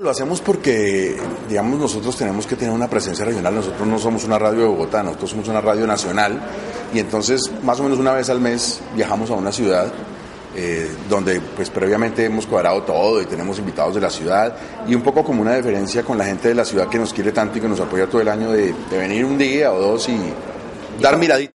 Lo hacemos porque, digamos, nosotros tenemos que tener una presencia regional. Nosotros no somos una radio de Bogotá, nosotros somos una radio nacional. Y entonces, más o menos una vez al mes, viajamos a una ciudad eh, donde, pues, previamente hemos cuadrado todo y tenemos invitados de la ciudad. Y un poco como una diferencia con la gente de la ciudad que nos quiere tanto y que nos apoya todo el año de, de venir un día o dos y dar miradita.